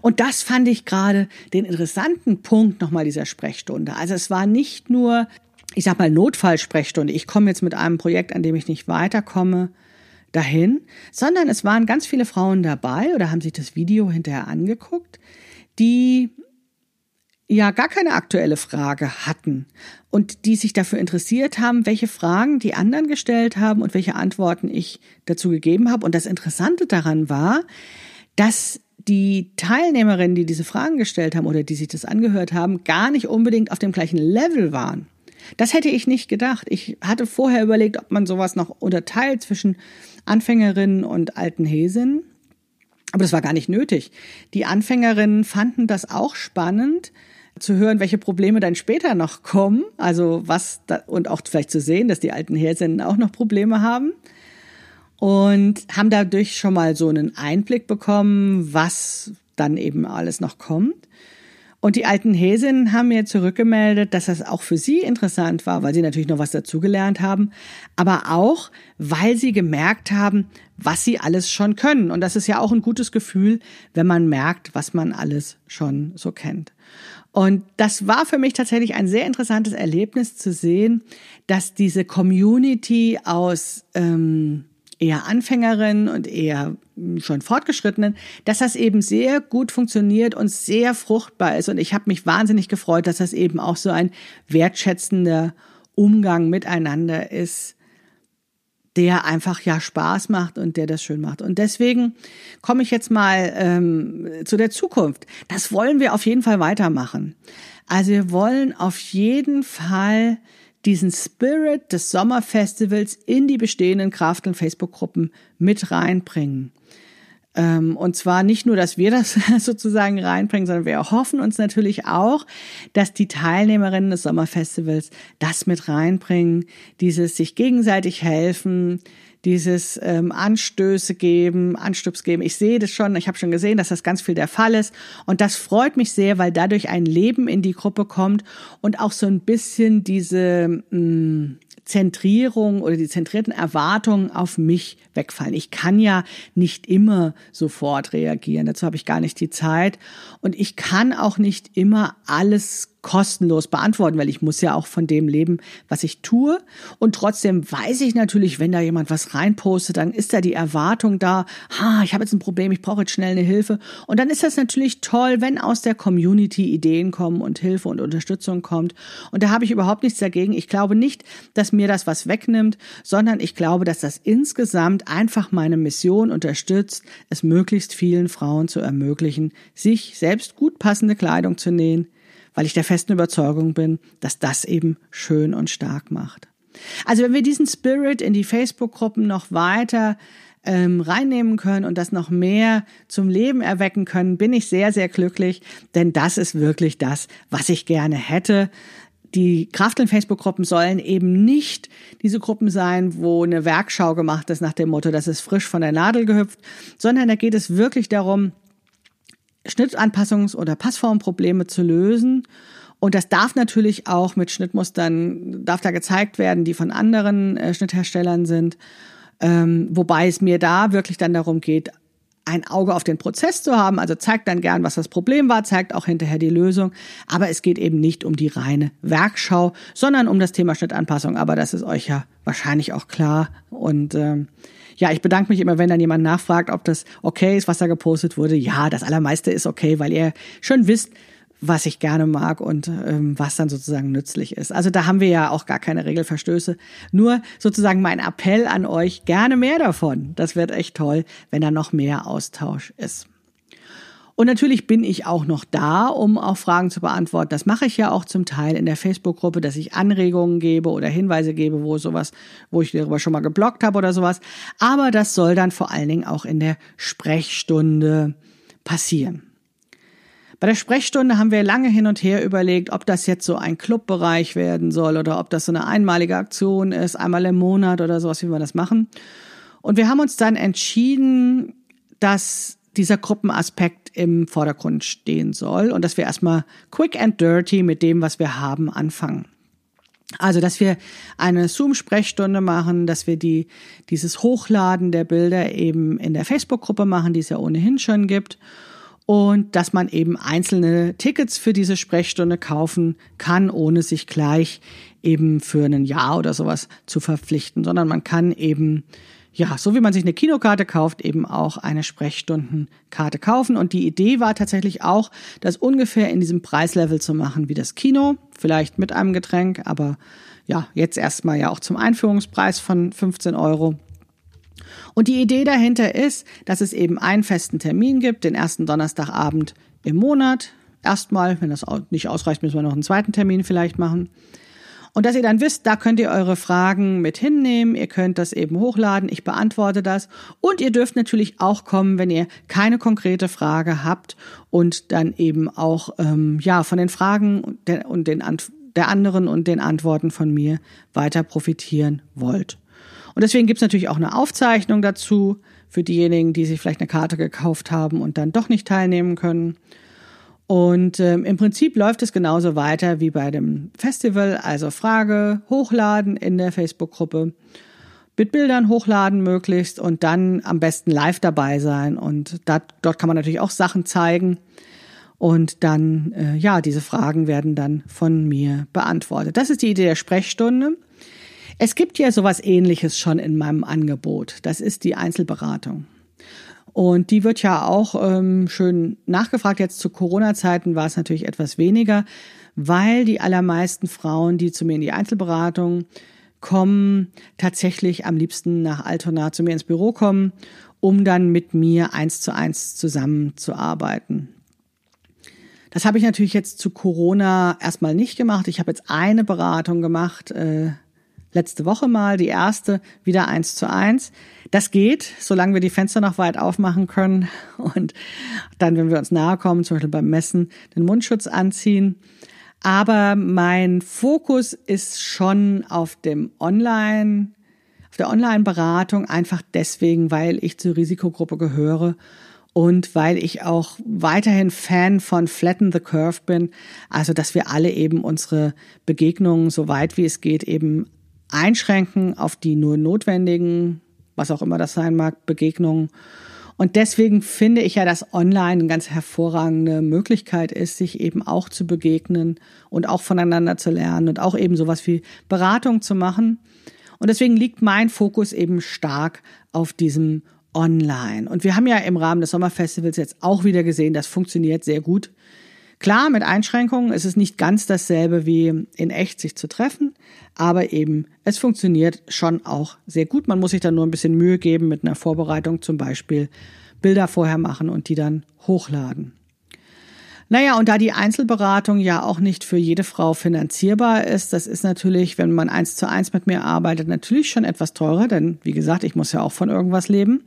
Und das fand ich gerade den interessanten Punkt nochmal dieser Sprechstunde. Also es war nicht nur, ich sag mal, Notfallsprechstunde. Ich komme jetzt mit einem Projekt, an dem ich nicht weiterkomme, dahin, sondern es waren ganz viele Frauen dabei oder haben sich das Video hinterher angeguckt, die ja gar keine aktuelle Frage hatten und die sich dafür interessiert haben, welche Fragen die anderen gestellt haben und welche Antworten ich dazu gegeben habe. Und das Interessante daran war, dass die Teilnehmerinnen, die diese Fragen gestellt haben oder die sich das angehört haben, gar nicht unbedingt auf dem gleichen Level waren. Das hätte ich nicht gedacht. Ich hatte vorher überlegt, ob man sowas noch unterteilt zwischen Anfängerinnen und alten Häsinnen. Aber das war gar nicht nötig. Die Anfängerinnen fanden das auch spannend, zu hören, welche Probleme dann später noch kommen. Also was da, und auch vielleicht zu sehen, dass die alten Häsinnen auch noch Probleme haben. Und haben dadurch schon mal so einen Einblick bekommen, was dann eben alles noch kommt. Und die alten Häsinnen haben mir zurückgemeldet, dass das auch für sie interessant war, weil sie natürlich noch was dazugelernt haben, aber auch, weil sie gemerkt haben, was sie alles schon können. Und das ist ja auch ein gutes Gefühl, wenn man merkt, was man alles schon so kennt. Und das war für mich tatsächlich ein sehr interessantes Erlebnis zu sehen, dass diese Community aus ähm, eher Anfängerinnen und eher hm, schon Fortgeschrittenen, dass das eben sehr gut funktioniert und sehr fruchtbar ist. Und ich habe mich wahnsinnig gefreut, dass das eben auch so ein wertschätzender Umgang miteinander ist, der einfach ja Spaß macht und der das schön macht. Und deswegen komme ich jetzt mal ähm, zu der Zukunft. Das wollen wir auf jeden Fall weitermachen. Also wir wollen auf jeden Fall diesen Spirit des Sommerfestivals in die bestehenden Kraft- und Facebook-Gruppen mit reinbringen. Ähm, und zwar nicht nur, dass wir das sozusagen reinbringen, sondern wir hoffen uns natürlich auch, dass die Teilnehmerinnen des Sommerfestivals das mit reinbringen, dieses sich gegenseitig helfen, dieses ähm, Anstöße geben, Anstups geben. Ich sehe das schon, ich habe schon gesehen, dass das ganz viel der Fall ist. Und das freut mich sehr, weil dadurch ein Leben in die Gruppe kommt und auch so ein bisschen diese mh, mm, Zentrierung oder die zentrierten Erwartungen auf mich wegfallen. Ich kann ja nicht immer sofort reagieren. Dazu habe ich gar nicht die Zeit. Und ich kann auch nicht immer alles kostenlos beantworten, weil ich muss ja auch von dem leben, was ich tue. Und trotzdem weiß ich natürlich, wenn da jemand was reinpostet, dann ist da die Erwartung da, ha, ich habe jetzt ein Problem, ich brauche jetzt schnell eine Hilfe. Und dann ist das natürlich toll, wenn aus der Community Ideen kommen und Hilfe und Unterstützung kommt. Und da habe ich überhaupt nichts dagegen. Ich glaube nicht, dass mir das was wegnimmt, sondern ich glaube, dass das insgesamt einfach meine Mission unterstützt, es möglichst vielen Frauen zu ermöglichen, sich selbst gut passende Kleidung zu nähen, weil ich der festen Überzeugung bin, dass das eben schön und stark macht. Also wenn wir diesen Spirit in die Facebook-Gruppen noch weiter ähm, reinnehmen können und das noch mehr zum Leben erwecken können, bin ich sehr, sehr glücklich, denn das ist wirklich das, was ich gerne hätte. Die Krafteln Facebook-Gruppen sollen eben nicht diese Gruppen sein, wo eine Werkschau gemacht ist nach dem Motto, das ist frisch von der Nadel gehüpft, sondern da geht es wirklich darum, Schnittanpassungs- oder Passformprobleme zu lösen. Und das darf natürlich auch mit Schnittmustern, darf da gezeigt werden, die von anderen äh, Schnittherstellern sind. Ähm, wobei es mir da wirklich dann darum geht, ein Auge auf den Prozess zu haben. Also zeigt dann gern, was das Problem war, zeigt auch hinterher die Lösung. Aber es geht eben nicht um die reine Werkschau, sondern um das Thema Schnittanpassung. Aber das ist euch ja wahrscheinlich auch klar. Und ähm, ja, ich bedanke mich immer, wenn dann jemand nachfragt, ob das okay ist, was da gepostet wurde. Ja, das allermeiste ist okay, weil ihr schon wisst, was ich gerne mag und ähm, was dann sozusagen nützlich ist. Also da haben wir ja auch gar keine Regelverstöße. Nur sozusagen mein Appell an euch, gerne mehr davon. Das wird echt toll, wenn da noch mehr Austausch ist. Und natürlich bin ich auch noch da, um auch Fragen zu beantworten. Das mache ich ja auch zum Teil in der Facebook-Gruppe, dass ich Anregungen gebe oder Hinweise gebe, wo sowas, wo ich darüber schon mal geblockt habe oder sowas. Aber das soll dann vor allen Dingen auch in der Sprechstunde passieren. Bei der Sprechstunde haben wir lange hin und her überlegt, ob das jetzt so ein Clubbereich werden soll oder ob das so eine einmalige Aktion ist, einmal im Monat oder sowas, wie wir das machen. Und wir haben uns dann entschieden, dass dieser Gruppenaspekt im Vordergrund stehen soll und dass wir erstmal quick and dirty mit dem, was wir haben, anfangen. Also, dass wir eine Zoom-Sprechstunde machen, dass wir die, dieses Hochladen der Bilder eben in der Facebook-Gruppe machen, die es ja ohnehin schon gibt. und dass man eben einzelne Tickets für diese Sprechstunde kaufen kann, ohne sich gleich eben für ein Jahr oder sowas zu verpflichten, sondern man kann eben ja, so wie man sich eine Kinokarte kauft, eben auch eine Sprechstundenkarte kaufen. Und die Idee war tatsächlich auch, das ungefähr in diesem Preislevel zu machen wie das Kino, vielleicht mit einem Getränk, aber ja, jetzt erstmal ja auch zum Einführungspreis von 15 Euro. Und die Idee dahinter ist, dass es eben einen festen Termin gibt, den ersten Donnerstagabend im Monat. Erstmal, wenn das nicht ausreicht, müssen wir noch einen zweiten Termin vielleicht machen. Und dass ihr dann wisst, da könnt ihr eure Fragen mit hinnehmen, ihr könnt das eben hochladen, ich beantworte das. Und ihr dürft natürlich auch kommen, wenn ihr keine konkrete Frage habt und dann eben auch ähm, ja von den Fragen und, der, und den der anderen und den Antworten von mir weiter profitieren wollt. Und deswegen gibt's natürlich auch eine Aufzeichnung dazu für diejenigen, die sich vielleicht eine Karte gekauft haben und dann doch nicht teilnehmen können. Und ähm, im Prinzip läuft es genauso weiter wie bei dem Festival, also Frage hochladen in der Facebook-Gruppe, mit Bildern hochladen möglichst und dann am besten live dabei sein. Und dat, dort kann man natürlich auch Sachen zeigen. Und dann, äh, ja, diese Fragen werden dann von mir beantwortet. Das ist die Idee der Sprechstunde. Es gibt ja sowas ähnliches schon in meinem Angebot. Das ist die Einzelberatung. Und die wird ja auch ähm, schön nachgefragt. Jetzt zu Corona-Zeiten war es natürlich etwas weniger, weil die allermeisten Frauen, die zu mir in die Einzelberatung kommen, tatsächlich am liebsten nach Altona zu mir ins Büro kommen, um dann mit mir eins zu eins zusammenzuarbeiten. Das habe ich natürlich jetzt zu Corona erstmal nicht gemacht. Ich habe jetzt eine Beratung gemacht, äh, letzte Woche mal, die erste, wieder eins zu eins. Das geht, solange wir die Fenster noch weit aufmachen können und dann, wenn wir uns nahe kommen, zum Beispiel beim Messen, den Mundschutz anziehen. Aber mein Fokus ist schon auf dem Online, auf der Online-Beratung, einfach deswegen, weil ich zur Risikogruppe gehöre und weil ich auch weiterhin Fan von Flatten the Curve bin, also dass wir alle eben unsere Begegnungen so weit wie es geht eben einschränken auf die nur notwendigen, was auch immer das sein mag, Begegnungen. Und deswegen finde ich ja, dass online eine ganz hervorragende Möglichkeit ist, sich eben auch zu begegnen und auch voneinander zu lernen und auch eben sowas wie Beratung zu machen. Und deswegen liegt mein Fokus eben stark auf diesem Online. Und wir haben ja im Rahmen des Sommerfestivals jetzt auch wieder gesehen, das funktioniert sehr gut. Klar, mit Einschränkungen ist es nicht ganz dasselbe wie in echt sich zu treffen, aber eben es funktioniert schon auch sehr gut. Man muss sich dann nur ein bisschen Mühe geben mit einer Vorbereitung, zum Beispiel Bilder vorher machen und die dann hochladen. Naja, und da die Einzelberatung ja auch nicht für jede Frau finanzierbar ist, das ist natürlich, wenn man eins zu eins mit mir arbeitet, natürlich schon etwas teurer, denn wie gesagt, ich muss ja auch von irgendwas leben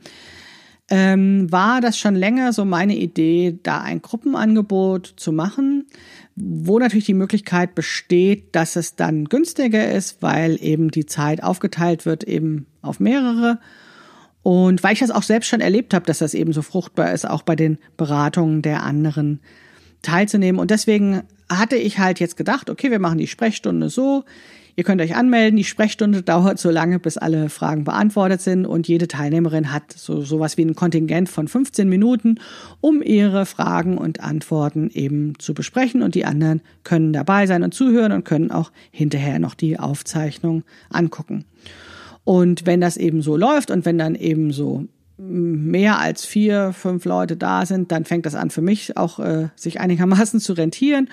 ähm, war das schon länger so meine Idee, da ein Gruppenangebot zu machen, wo natürlich die Möglichkeit besteht, dass es dann günstiger ist, weil eben die Zeit aufgeteilt wird eben auf mehrere. Und weil ich das auch selbst schon erlebt habe, dass das eben so fruchtbar ist, auch bei den Beratungen der anderen teilzunehmen. Und deswegen hatte ich halt jetzt gedacht, okay, wir machen die Sprechstunde so. Ihr könnt euch anmelden. Die Sprechstunde dauert so lange, bis alle Fragen beantwortet sind und jede Teilnehmerin hat so sowas wie ein Kontingent von 15 Minuten, um ihre Fragen und Antworten eben zu besprechen und die anderen können dabei sein und zuhören und können auch hinterher noch die Aufzeichnung angucken. Und wenn das eben so läuft und wenn dann eben so mehr als vier, fünf Leute da sind, dann fängt das an für mich auch äh, sich einigermaßen zu rentieren.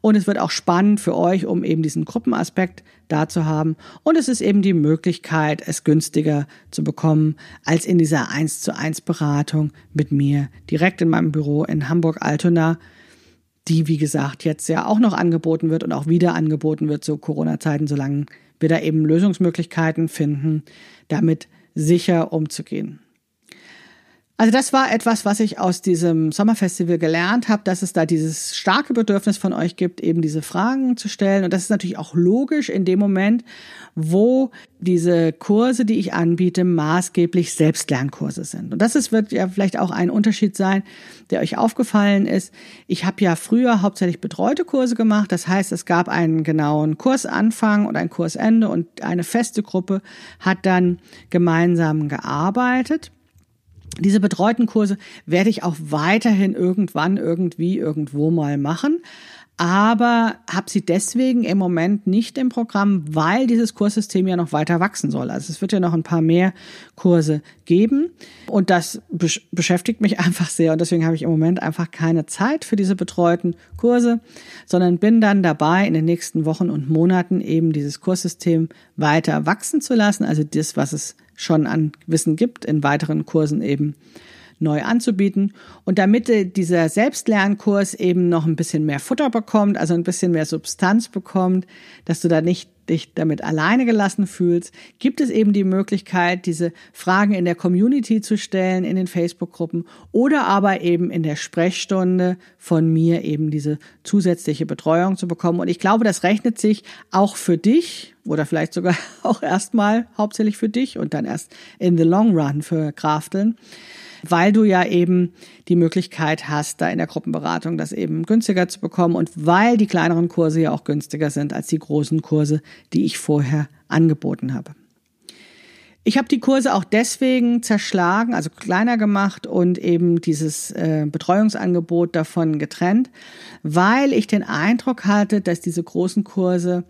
Und es wird auch spannend für euch, um eben diesen Gruppenaspekt da zu haben. Und es ist eben die Möglichkeit, es günstiger zu bekommen, als in dieser 1 zu 1 Beratung mit mir direkt in meinem Büro in Hamburg-Altona, die, wie gesagt, jetzt ja auch noch angeboten wird und auch wieder angeboten wird zu Corona-Zeiten, solange wir da eben Lösungsmöglichkeiten finden, damit sicher umzugehen. Also das war etwas, was ich aus diesem Sommerfestival gelernt habe, dass es da dieses starke Bedürfnis von euch gibt, eben diese Fragen zu stellen. Und das ist natürlich auch logisch in dem Moment, wo diese Kurse, die ich anbiete, maßgeblich Selbstlernkurse sind. Und das ist, wird ja vielleicht auch ein Unterschied sein, der euch aufgefallen ist. Ich habe ja früher hauptsächlich betreute Kurse gemacht. Das heißt, es gab einen genauen Kursanfang und ein Kursende und eine feste Gruppe hat dann gemeinsam gearbeitet. Diese betreuten Kurse werde ich auch weiterhin irgendwann, irgendwie, irgendwo mal machen aber habe sie deswegen im Moment nicht im Programm, weil dieses Kurssystem ja noch weiter wachsen soll. Also es wird ja noch ein paar mehr Kurse geben. Und das besch beschäftigt mich einfach sehr. Und deswegen habe ich im Moment einfach keine Zeit für diese betreuten Kurse, sondern bin dann dabei, in den nächsten Wochen und Monaten eben dieses Kurssystem weiter wachsen zu lassen, also das, was es schon an Wissen gibt, in weiteren Kursen eben neu anzubieten. Und damit dieser Selbstlernkurs eben noch ein bisschen mehr Futter bekommt, also ein bisschen mehr Substanz bekommt, dass du da nicht dich damit alleine gelassen fühlst, gibt es eben die Möglichkeit, diese Fragen in der Community zu stellen, in den Facebook-Gruppen oder aber eben in der Sprechstunde von mir eben diese zusätzliche Betreuung zu bekommen. Und ich glaube, das rechnet sich auch für dich oder vielleicht sogar auch erstmal hauptsächlich für dich und dann erst in the long run für Krafteln weil du ja eben die Möglichkeit hast, da in der Gruppenberatung das eben günstiger zu bekommen und weil die kleineren Kurse ja auch günstiger sind als die großen Kurse, die ich vorher angeboten habe. Ich habe die Kurse auch deswegen zerschlagen, also kleiner gemacht und eben dieses äh, Betreuungsangebot davon getrennt, weil ich den Eindruck hatte, dass diese großen Kurse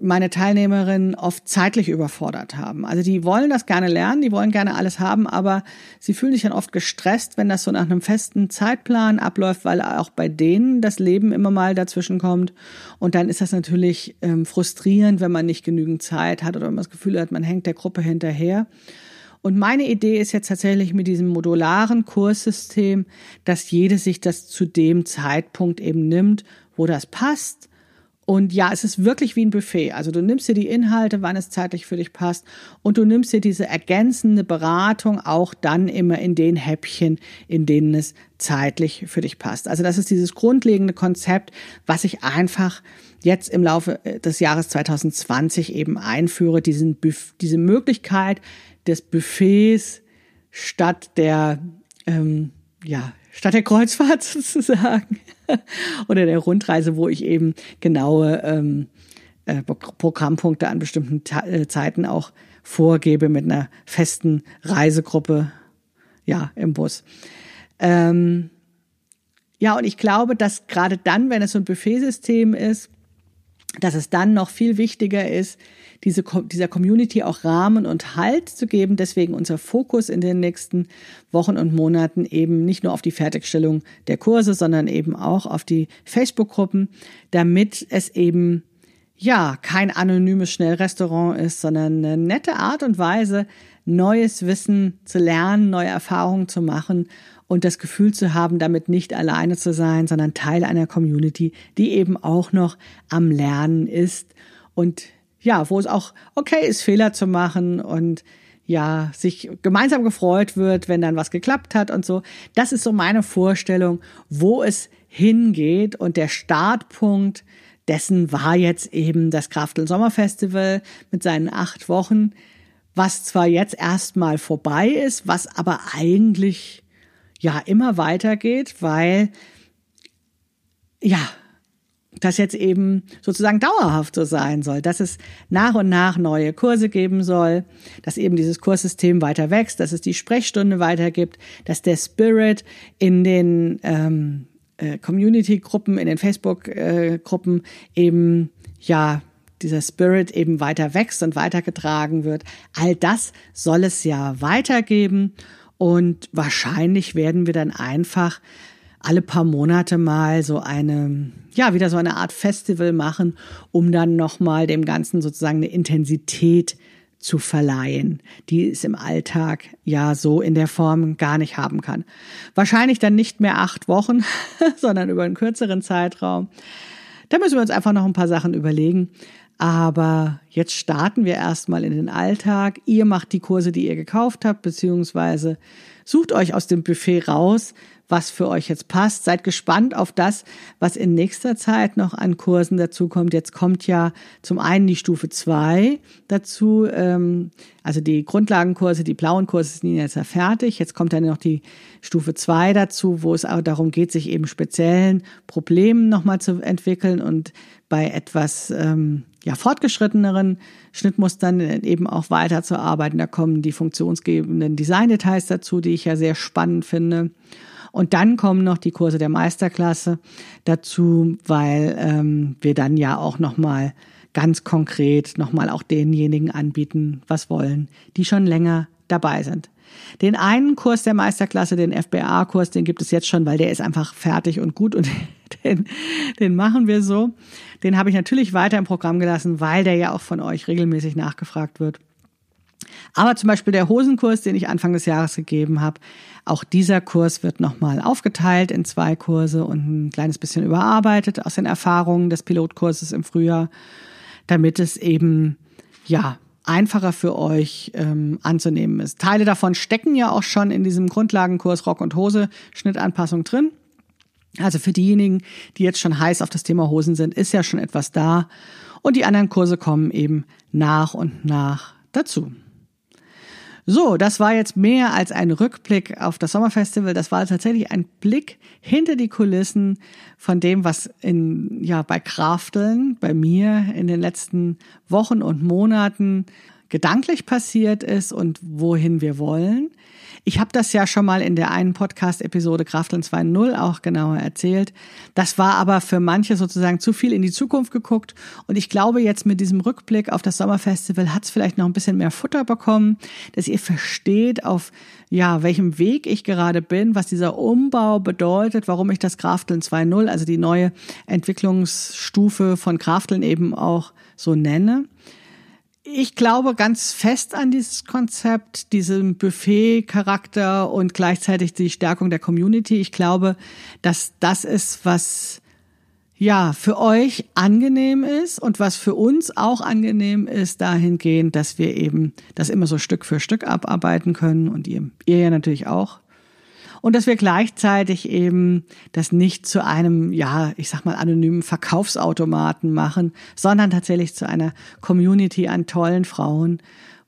meine Teilnehmerinnen oft zeitlich überfordert haben. Also die wollen das gerne lernen, die wollen gerne alles haben, aber sie fühlen sich dann oft gestresst, wenn das so nach einem festen Zeitplan abläuft, weil auch bei denen das Leben immer mal dazwischen kommt. Und dann ist das natürlich ähm, frustrierend, wenn man nicht genügend Zeit hat oder wenn man das Gefühl hat, man hängt der Gruppe hinterher. Und meine Idee ist jetzt tatsächlich mit diesem modularen Kurssystem, dass jede sich das zu dem Zeitpunkt eben nimmt, wo das passt und ja, es ist wirklich wie ein Buffet. Also du nimmst dir die Inhalte, wann es zeitlich für dich passt. Und du nimmst dir diese ergänzende Beratung auch dann immer in den Häppchen, in denen es zeitlich für dich passt. Also das ist dieses grundlegende Konzept, was ich einfach jetzt im Laufe äh, des Jahres 2020 eben einführe. Diesen, diese Möglichkeit des Buffets statt der, ähm, ja, statt der Kreuzfahrt sozusagen oder der Rundreise, wo ich eben genaue ähm, äh, Programmpunkte an bestimmten Ta äh, Zeiten auch vorgebe mit einer festen Reisegruppe, ja, im Bus. Ähm, ja, und ich glaube, dass gerade dann, wenn es so ein Buffetsystem ist, dass es dann noch viel wichtiger ist, diese, dieser Community auch Rahmen und Halt zu geben. Deswegen unser Fokus in den nächsten Wochen und Monaten eben nicht nur auf die Fertigstellung der Kurse, sondern eben auch auf die Facebook-Gruppen, damit es eben ja kein anonymes Schnellrestaurant ist, sondern eine nette Art und Weise, neues Wissen zu lernen, neue Erfahrungen zu machen und das Gefühl zu haben, damit nicht alleine zu sein, sondern Teil einer Community, die eben auch noch am Lernen ist und ja, wo es auch okay ist, Fehler zu machen und ja, sich gemeinsam gefreut wird, wenn dann was geklappt hat und so. Das ist so meine Vorstellung, wo es hingeht und der Startpunkt dessen war jetzt eben das Kraftel Sommerfestival mit seinen acht Wochen, was zwar jetzt erstmal vorbei ist, was aber eigentlich ja immer weitergeht, weil ja, das jetzt eben sozusagen dauerhaft so sein soll, dass es nach und nach neue Kurse geben soll, dass eben dieses Kurssystem weiter wächst, dass es die Sprechstunde weitergibt, dass der Spirit in den ähm, äh, Community-Gruppen, in den Facebook-Gruppen eben ja dieser Spirit eben weiter wächst und weitergetragen wird. All das soll es ja weitergeben und wahrscheinlich werden wir dann einfach alle paar Monate mal so eine, ja, wieder so eine Art Festival machen, um dann nochmal dem Ganzen sozusagen eine Intensität zu verleihen, die es im Alltag ja so in der Form gar nicht haben kann. Wahrscheinlich dann nicht mehr acht Wochen, sondern über einen kürzeren Zeitraum. Da müssen wir uns einfach noch ein paar Sachen überlegen. Aber jetzt starten wir erstmal in den Alltag. Ihr macht die Kurse, die ihr gekauft habt, beziehungsweise sucht euch aus dem Buffet raus, was für euch jetzt passt. Seid gespannt auf das, was in nächster Zeit noch an Kursen dazukommt. Jetzt kommt ja zum einen die Stufe zwei dazu, ähm, also die Grundlagenkurse, die blauen Kurse sind jetzt ja fertig. Jetzt kommt dann noch die Stufe zwei dazu, wo es auch darum geht, sich eben speziellen Problemen nochmal zu entwickeln und bei etwas ähm, ja, fortgeschritteneren Schnittmustern eben auch weiterzuarbeiten. Da kommen die funktionsgebenden Design-Details dazu, die ich ja sehr spannend finde. Und dann kommen noch die Kurse der Meisterklasse dazu, weil ähm, wir dann ja auch nochmal ganz konkret nochmal auch denjenigen anbieten, was wollen, die schon länger dabei sind. Den einen Kurs der Meisterklasse, den FBA-Kurs, den gibt es jetzt schon, weil der ist einfach fertig und gut und den, den machen wir so. Den habe ich natürlich weiter im Programm gelassen, weil der ja auch von euch regelmäßig nachgefragt wird. Aber zum Beispiel der Hosenkurs, den ich Anfang des Jahres gegeben habe, auch dieser Kurs wird nochmal aufgeteilt in zwei Kurse und ein kleines bisschen überarbeitet aus den Erfahrungen des Pilotkurses im Frühjahr, damit es eben, ja, einfacher für euch ähm, anzunehmen ist. Teile davon stecken ja auch schon in diesem Grundlagenkurs Rock und Hose Schnittanpassung drin. Also für diejenigen, die jetzt schon heiß auf das Thema Hosen sind, ist ja schon etwas da. Und die anderen Kurse kommen eben nach und nach dazu. So, das war jetzt mehr als ein Rückblick auf das Sommerfestival. Das war tatsächlich ein Blick hinter die Kulissen von dem, was in, ja, bei Krafteln, bei mir in den letzten Wochen und Monaten gedanklich passiert ist und wohin wir wollen. Ich habe das ja schon mal in der einen Podcast-Episode Krafteln 2.0 auch genauer erzählt. Das war aber für manche sozusagen zu viel in die Zukunft geguckt. Und ich glaube, jetzt mit diesem Rückblick auf das Sommerfestival hat es vielleicht noch ein bisschen mehr Futter bekommen, dass ihr versteht, auf ja, welchem Weg ich gerade bin, was dieser Umbau bedeutet, warum ich das Krafteln 2.0, also die neue Entwicklungsstufe von Krafteln eben auch so nenne ich glaube ganz fest an dieses Konzept, diesen Buffet-Charakter und gleichzeitig die Stärkung der Community. Ich glaube, dass das ist, was ja für euch angenehm ist und was für uns auch angenehm ist, dahingehend, dass wir eben das immer so Stück für Stück abarbeiten können und ihr, ihr ja natürlich auch und dass wir gleichzeitig eben das nicht zu einem, ja, ich sag mal, anonymen Verkaufsautomaten machen, sondern tatsächlich zu einer Community an tollen Frauen,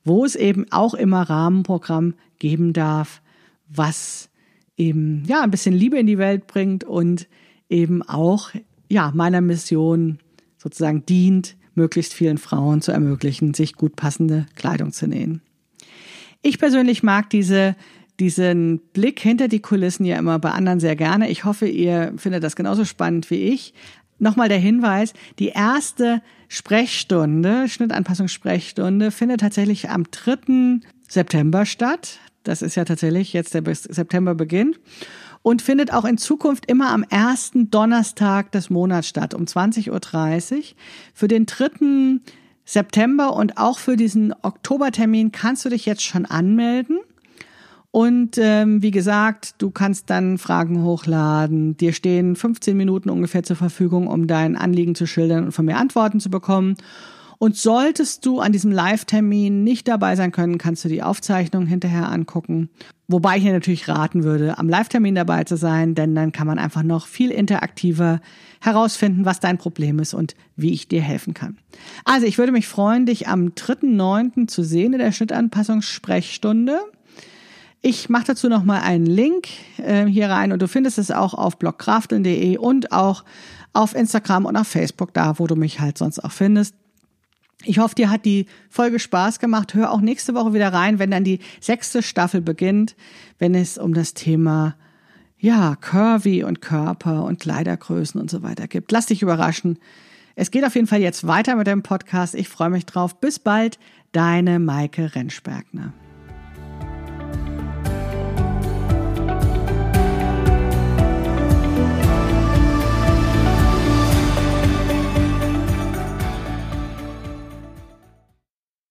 wo es eben auch immer Rahmenprogramm geben darf, was eben, ja, ein bisschen Liebe in die Welt bringt und eben auch, ja, meiner Mission sozusagen dient, möglichst vielen Frauen zu ermöglichen, sich gut passende Kleidung zu nähen. Ich persönlich mag diese diesen Blick hinter die Kulissen ja immer bei anderen sehr gerne. Ich hoffe, ihr findet das genauso spannend wie ich. Nochmal der Hinweis, die erste Sprechstunde, Schnittanpassungssprechstunde, findet tatsächlich am 3. September statt. Das ist ja tatsächlich jetzt der September beginnt. Und findet auch in Zukunft immer am ersten Donnerstag des Monats statt, um 20.30 Uhr. Für den 3. September und auch für diesen Oktobertermin kannst du dich jetzt schon anmelden. Und ähm, wie gesagt, du kannst dann Fragen hochladen. Dir stehen 15 Minuten ungefähr zur Verfügung, um dein Anliegen zu schildern und von mir Antworten zu bekommen. Und solltest du an diesem Live-Termin nicht dabei sein können, kannst du die Aufzeichnung hinterher angucken. Wobei ich dir natürlich raten würde, am Live-Termin dabei zu sein, denn dann kann man einfach noch viel interaktiver herausfinden, was dein Problem ist und wie ich dir helfen kann. Also ich würde mich freuen, dich am 3.9. zu sehen in der Schnittanpassungssprechstunde. Ich mache dazu nochmal einen Link äh, hier rein und du findest es auch auf blogkrafteln.de und auch auf Instagram und auf Facebook, da wo du mich halt sonst auch findest. Ich hoffe, dir hat die Folge Spaß gemacht. Hör auch nächste Woche wieder rein, wenn dann die sechste Staffel beginnt, wenn es um das Thema ja, Curvy und Körper und Kleidergrößen und so weiter gibt. Lass dich überraschen. Es geht auf jeden Fall jetzt weiter mit dem Podcast. Ich freue mich drauf. Bis bald, deine Maike Rentschbergner.